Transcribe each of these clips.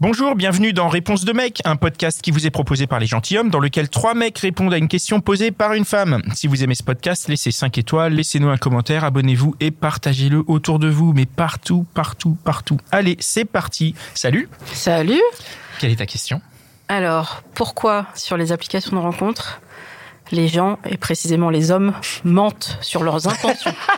Bonjour, bienvenue dans Réponse de mec, un podcast qui vous est proposé par les gentilshommes dans lequel trois mecs répondent à une question posée par une femme. Si vous aimez ce podcast, laissez 5 étoiles, laissez-nous un commentaire, abonnez-vous et partagez-le autour de vous, mais partout, partout, partout. Allez, c'est parti. Salut. Salut. Quelle est ta question? Alors, pourquoi sur les applications de rencontres, les gens, et précisément les hommes, mentent sur leurs intentions?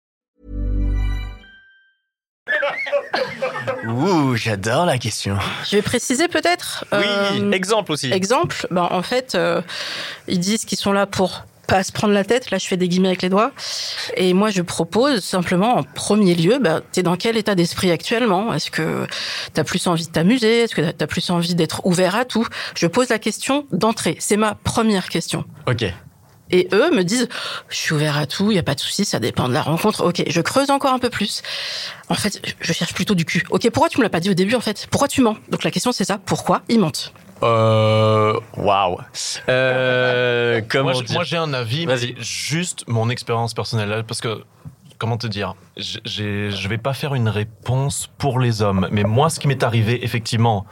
Ouh, j'adore la question. Je vais préciser peut-être. Oui, euh, exemple aussi. Exemple, ben, en fait, euh, ils disent qu'ils sont là pour pas se prendre la tête. Là, je fais des guillemets avec les doigts. Et moi, je propose simplement, en premier lieu, ben, t'es dans quel état d'esprit actuellement? Est-ce que t'as plus envie de t'amuser? Est-ce que t'as plus envie d'être ouvert à tout? Je pose la question d'entrée. C'est ma première question. Ok. Et eux me disent, je suis ouvert à tout, il y a pas de souci, ça dépend de la rencontre. Ok, je creuse encore un peu plus. En fait, je cherche plutôt du cul. Ok, pourquoi tu me l'as pas dit au début en fait? Pourquoi tu mens? Donc la question c'est ça, pourquoi ils mentent? Euh. Waouh. Euh. Comment Moi, dire moi, j'ai un avis, Vas-y. mais juste mon expérience personnelle, là, parce que comment te dire, je vais pas faire une réponse pour les hommes, mais moi, ce qui m'est arrivé, effectivement,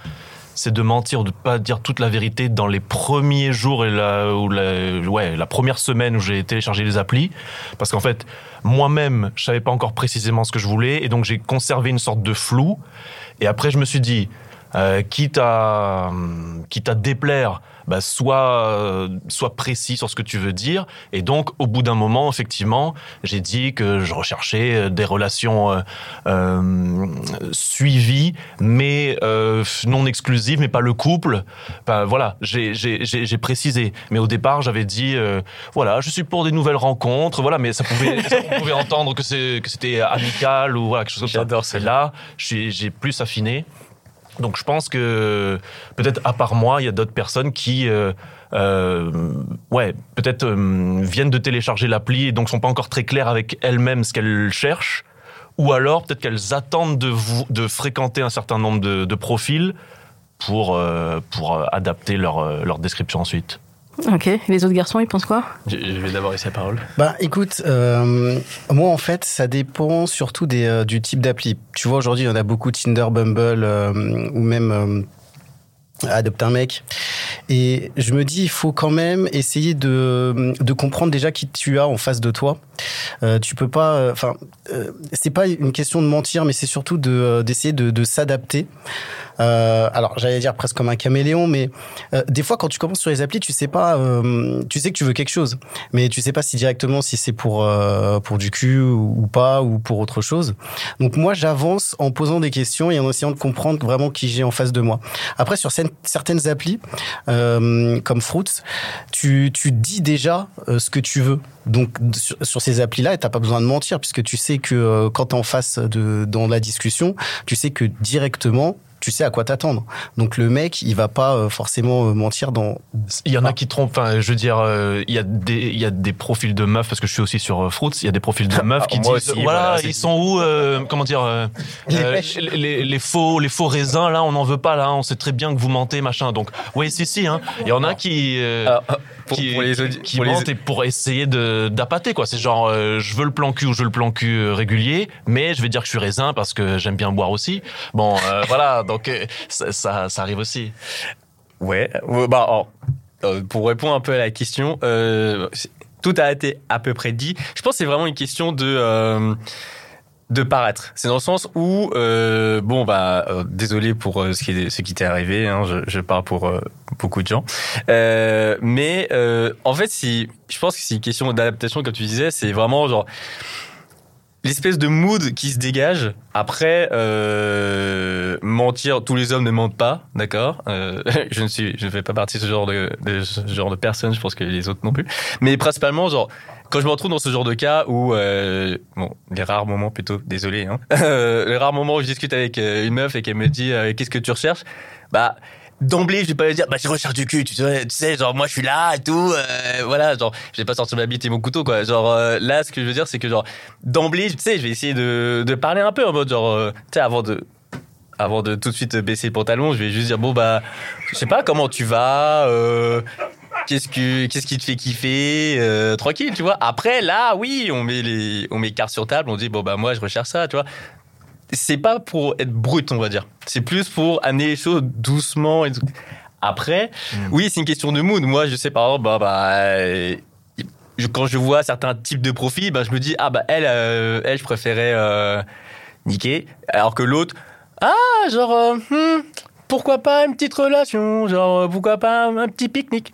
c'est de mentir, de pas dire toute la vérité dans les premiers jours et la, ou la, ouais, la première semaine où j'ai téléchargé les applis, parce qu'en fait, moi-même, je savais pas encore précisément ce que je voulais, et donc j'ai conservé une sorte de flou. Et après, je me suis dit, euh, quitte à quitte à déplaire, bah, sois euh, sois précis sur ce que tu veux dire. Et donc, au bout d'un moment, effectivement, j'ai dit que je recherchais euh, des relations euh, suivies, mais non exclusives, mais pas le couple. Voilà, j'ai précisé. Mais au départ, j'avais dit, voilà, je suis pour des nouvelles rencontres. Voilà, mais ça pouvait, ça, on pouvait entendre que c'était amical ou voilà quelque chose comme ça. J'adore là, j'ai plus affiné. Donc je pense que peut-être à part moi, il y a d'autres personnes qui, euh, euh, ouais, peut-être euh, viennent de télécharger l'appli et donc sont pas encore très claires avec elles-mêmes ce qu'elles cherchent, ou alors peut-être qu'elles attendent de fréquenter un certain nombre de, de profils pour pour adapter leur leur description ensuite. Ok, les autres garçons, ils pensent quoi? Je, je vais d'abord laisser la parole. Bah écoute, euh, moi en fait ça dépend surtout des, euh, du type d'appli. Tu vois aujourd'hui il y en a beaucoup Tinder, Bumble euh, ou même euh, Adopte un mec. Et je me dis il faut quand même essayer de, de comprendre déjà qui tu as en face de toi. Euh, tu peux pas, enfin euh, c'est pas une question de mentir mais c'est surtout euh, d'essayer de, de s'adapter. Euh, alors j'allais dire presque comme un caméléon, mais euh, des fois quand tu commences sur les applis, tu sais pas, euh, tu sais que tu veux quelque chose, mais tu sais pas si directement si c'est pour euh, pour du cul ou, pas ou pour autre chose. Donc moi j'avance en posant des questions et en essayant de comprendre vraiment qui j'ai en face de moi. Après sur certaines- certaines applis euh, comme Fruits, tu tu dis déjà euh, ce que tu veux. Donc sur, ces applis-là, t'as pas besoin de mentir puisque tu sais que euh, quand t'es en face de dans la discussion, tu sais que directement tu sais à quoi t'attendre. Donc le mec, il va pas euh, forcément euh, mentir dans. Il y en a Ah. qui trompent. Enfin, je veux dire, euh, il y a des il y a des profils de meufs parce que je suis aussi sur Fruits. Il y a des profils de meufs Ah, qui disent aussi, voilà, ils sont où euh, Comment dire euh, Les faux les faux raisins là, on n'en veut pas là. On sait très bien que vous mentez machin. Donc oui, si si. Hein. Il y en a qui euh, Alors, euh, pour, qui, pour les qui pour les- mentent et pour essayer de d'appâter quoi. C'est genre je veux le plan cul ou je veux le plan cul régulier, mais je vais dire que je suis raisin parce que j'aime bien boire aussi. Bon voilà, donc euh, ça, arrive aussi. Ouais, bah, alors, euh, pour répondre un peu à la question, euh, tout a été à peu près dit. Je pense que c'est vraiment une question de de paraître. C'est dans le sens où, bon, bah, désolé pour ce qui, ce qui t'est arrivé. Hein, je, je parle pour beaucoup de gens, mais en fait, si je pense que c'est une question d'adaptation, comme tu disais, c'est vraiment genre l'espèce de mood qui se dégage. Après, euh, mentir, tous les hommes ne mentent pas, d'accord. Euh, je ne suis, je ne fais pas partie de ce genre de, de ce genre de personne. Je pense que les autres non plus. Mais principalement, genre, quand je me retrouve dans ce genre de cas où, euh, bon, les rares moments plutôt, désolé, hein, euh, les rares moments où je discute avec euh, une meuf et qu'elle me dit euh, qu'est-ce que tu recherches, bah d'emblée je vais pas lui dire bah je recherche du cul tu sais, genre moi je suis là et tout euh, voilà genre je vais pas sortir ma bite et mon couteau quoi. Genre euh, là ce que je veux dire c'est que genre d'emblée tu sais je vais essayer de, de parler un peu en mode genre euh, tu sais avant de avant de tout de suite baisser le pantalon je vais juste dire bon bah je sais pas comment tu vas Qu'est-ce que qu'est-ce qui te fait kiffer tranquille tu vois. Après là oui on met les on met cartes sur table on dit bon bah moi je recherche ça tu vois c'est pas pour être brut, on va dire. C'est plus pour amener les choses doucement. Et. Après, oui, c'est une question de mood. Moi, je sais par exemple, bah, bah, euh, je- quand je vois certains types de profils, bah, je me dis, ah bah elle, euh, elle, je préférais euh, niquer, alors que l'autre, ah, genre, euh, hmm, pourquoi pas une petite relation, genre, pourquoi pas un petit pique-nique.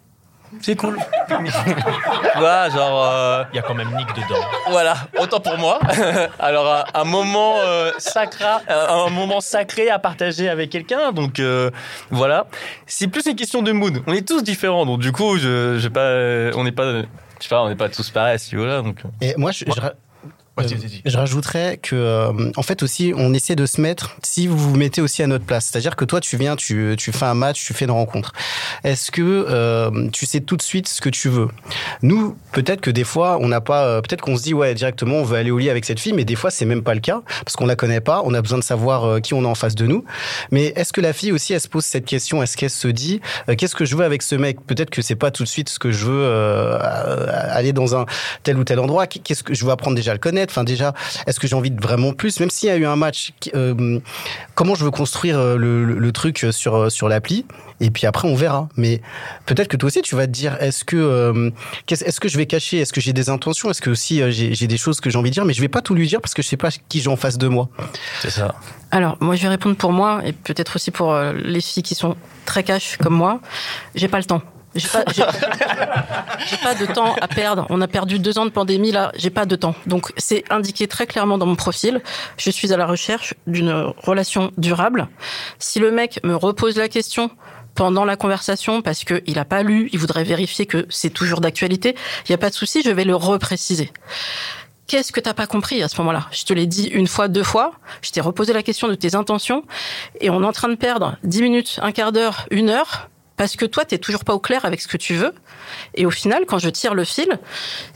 C'est cool. voilà, genre. euh, Il y a quand même Nick dedans. voilà, autant pour moi. Alors un, un moment euh, sacré, un, un moment sacré à partager avec quelqu'un. Donc euh, voilà, c'est plus une question de mood. On est tous différents, donc du coup, je, je pas, on n'est pas, je sais pas, on n'est pas tous pareils, si voilà. Donc euh. Et moi, je, je euh, je rajouterais que, euh, en fait, aussi, on essaie de se mettre, si vous vous mettez aussi à notre place. C'est-à-dire que toi, tu viens, tu, tu fais un match, tu fais une rencontre. Est-ce que euh, tu sais tout de suite ce que tu veux? Nous, peut-être que des fois, on n'a pas, euh, peut-être qu'on se dit, ouais, directement, on veut aller au lit avec cette fille, mais des fois, c'est même pas le cas, parce qu'on la connaît pas, on a besoin de savoir euh, qui on a en face de nous. Mais est-ce que la fille aussi, elle se pose cette question? Est-ce qu'elle se dit, euh, qu'est-ce que je veux avec ce mec? Peut-être que c'est pas tout de suite ce que je veux euh, aller dans un tel ou tel endroit. Qu'est-ce que je veux apprendre? Déjà à le connaître Enfin, déjà, est-ce que j'ai envie de vraiment plus? Même s'il y a eu un match, euh, comment je veux construire euh, le, le- le truc sur euh, sur l'appli? Et puis après, on verra. Mais peut-être que toi aussi, tu vas te dire, est-ce que euh, qu'est-ce- est-ce que je vais cacher? Est-ce que j'ai des intentions? Est-ce que aussi euh, j'ai des choses que j'ai envie de dire? Mais je vais pas tout lui dire parce que je sais pas qui j'ai en face de moi. c'est ça. Alors, moi, je vais répondre pour moi et peut-être aussi pour les filles qui sont très cash comme moi. J'ai pas le temps. J'ai pas, pas de temps à perdre. On a perdu deux ans de pandémie là. J'ai pas de temps. Donc, c'est indiqué très clairement dans mon profil. Je suis à la recherche d'une relation durable. Si le mec me repose la question pendant la conversation parce que il a pas lu, il voudrait vérifier que c'est toujours d'actualité, il y a pas de souci. Je vais le repréciser. Qu'est-ce que t'as pas compris à ce moment-là? Je te l'ai dit une fois, deux fois. Je t'ai reposé la question de tes intentions et on est en train de perdre dix minutes, un quart d'heure, une heure parce que toi t'es toujours pas au clair avec ce que tu veux. Et au final, quand je tire le fil,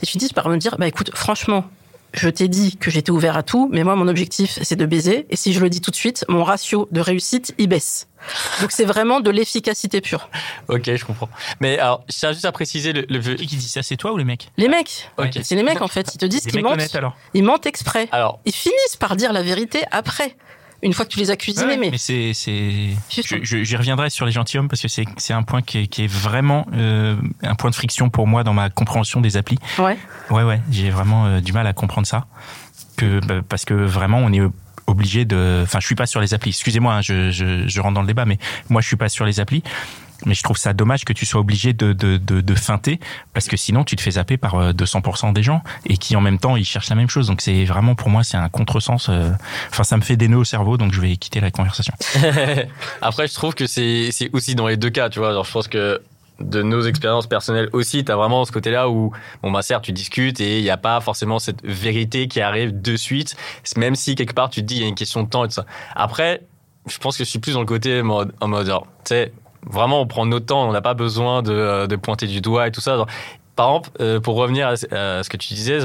et tu dis par me dire bah écoute, franchement. Je t'ai dit que j'étais ouvert à tout, mais moi, mon objectif, c'est de baiser. Et si je le dis tout de suite, mon ratio de réussite, il baisse. Donc, c'est vraiment de l'efficacité pure. Ok, je comprends. Mais alors, je tiens juste à préciser le, le Qui qui dit ça C'est toi ou les mecs? Les mecs, Ok. c'est les mecs, en fait. Ils te disent qu'ils mentent. honnêtes alors. Ils mentent exprès. Alors, Ils finissent par dire la vérité après, une fois que tu les as cuisinés. Ouais, mais mais c'est, j'y reviendrai sur les gentilshommes parce que c'est, c'est un point qui est, qui est vraiment euh, un point de friction pour moi dans ma compréhension des applis. ouais. Ouais, ouais, j'ai vraiment euh, du mal à comprendre ça. Que, bah, parce que vraiment, on est obligé de. Enfin, je suis pas sur les applis. Excusez-moi, hein, je, je, je rentre dans le débat, mais moi, je suis pas sur les applis. Mais je trouve ça dommage que tu sois obligé de, de, de, feinter parce que sinon tu te fais zapper par euh, 200% des gens et qui en même temps ils cherchent la même chose. Donc c'est vraiment pour moi c'est un contresens. euh, Enfin ça me fait des nœuds au cerveau donc je vais quitter la conversation. Après, je trouve que c'est aussi dans les deux cas, tu vois. Genre, je pense que de nos expériences personnelles aussi, tu as vraiment ce côté-là où, bon, bah, certes, tu discutes et il n'y a pas forcément cette vérité qui arrive de suite, même si quelque part tu te dis il y a une question de temps et tout ça. Après, je pense que je suis plus dans le côté en mode, tu sais, vraiment, on prend notre temps, on n'a pas besoin de, euh, pointer du doigt et tout ça. Par exemple, euh, pour revenir à, ce que tu disais,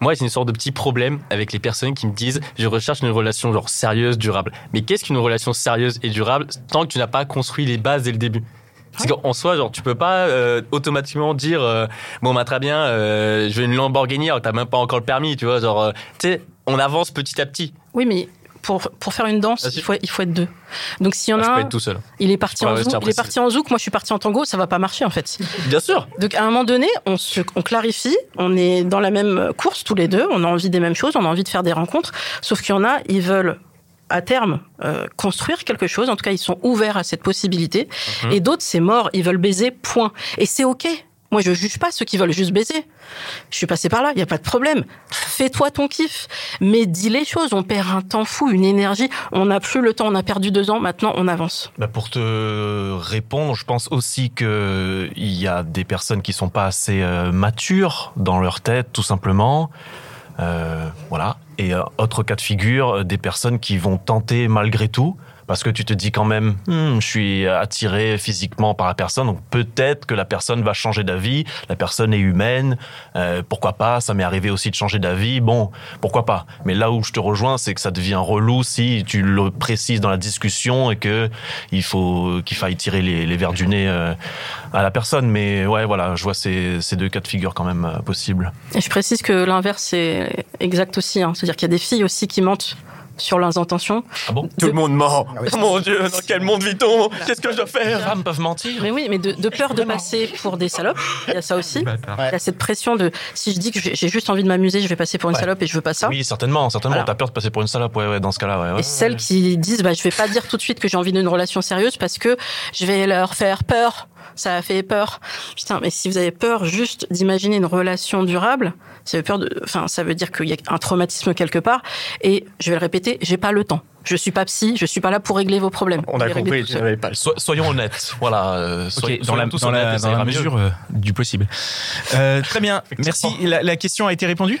moi, j'ai une sorte de petit problème avec les personnes qui me disent je recherche une relation genre sérieuse, durable. Mais qu'est-ce qu'une relation sérieuse et durable tant que tu n'as pas construit les bases dès le début? Parce qu'en soi, genre, tu peux pas euh, automatiquement dire bon, bah très bien, je veux une Lamborghini alors t'as même pas encore le permis, tu vois, genre, tu sais, on avance petit à petit. Oui, mais pour, pour faire une danse, il faut, il faut être deux. Donc s'il y en Ah, a un, être tout seul. il est parti en zouk, il est parti en zouk, moi je suis parti en tango, ça va pas marcher en fait. Bien sûr. Donc à un moment donné, on se, on clarifie, on est dans la même course tous les deux, on a envie des mêmes choses, on a envie de faire des rencontres, sauf qu'il y en a, ils veulent à terme euh, construire quelque chose, en tout cas ils sont ouverts à cette possibilité, Mhm. et d'autres c'est mort, ils veulent baiser, point. Et c'est ok. Moi, je juge pas ceux qui veulent juste baiser. Je suis passé par là, il y a pas de problème. Fais-toi ton kiff, mais dis les choses. On perd un temps fou, une énergie. On n'a plus le temps. On a perdu deux ans. Maintenant, on avance. Bah, pour te répondre, je pense aussi que il y a des personnes qui sont pas assez euh, matures dans leur tête, tout simplement. Euh, voilà. Et euh, autre cas de figure, des personnes qui vont tenter malgré tout. Parce que tu te dis quand même, Hmm, je suis attiré physiquement par la personne, donc peut-être que la personne va changer d'avis. La personne est humaine, euh, pourquoi pas Ça m'est arrivé aussi de changer d'avis. Bon, pourquoi pas Mais là où je te rejoins, c'est que ça devient relou si tu le précises dans la discussion et que il faut qu'il faille tirer les, les verres du nez euh, à la personne. Mais ouais, voilà, je vois ces, deux cas de figure quand même euh, possibles. Et je précise que l'inverse est exact aussi. hein. C'est-à-dire qu'il y a des filles aussi qui mentent sur leurs intentions. Ah bon Tout le monde ment. Ah oui. Mon Dieu, dans quel monde vit-on? Qu'est-ce que je dois Les faire femmes peuvent mentir. Mais oui, mais de, de peur de passer pour des salopes. Il y a ça aussi. Il Ouais. y a cette pression de si je dis que j'ai juste envie de m'amuser, je vais passer pour une Ouais. salope et je veux pas ça. Oui, certainement, certainement. Voilà. T'as peur de passer pour une salope, ouais, ouais, dans ce cas-là, ouais. ouais. Et celles qui disent bah je vais pas dire tout de suite que j'ai envie d'une relation sérieuse parce que je vais leur faire peur. Ça a fait peur. Putain, mais si vous avez peur juste d'imaginer une relation durable, ça veut peur de, enfin, ça veut dire qu'il y a un traumatisme quelque part. Et je vais le répéter, j'ai pas le temps. Je suis pas psy, je suis pas là pour régler vos problèmes. On a compris, pas le So- soyons honnêtes, voilà. euh, dans la, dans honnêtes dans la mesure euh, du possible. Euh, très bien, merci. La, la question a été répondue?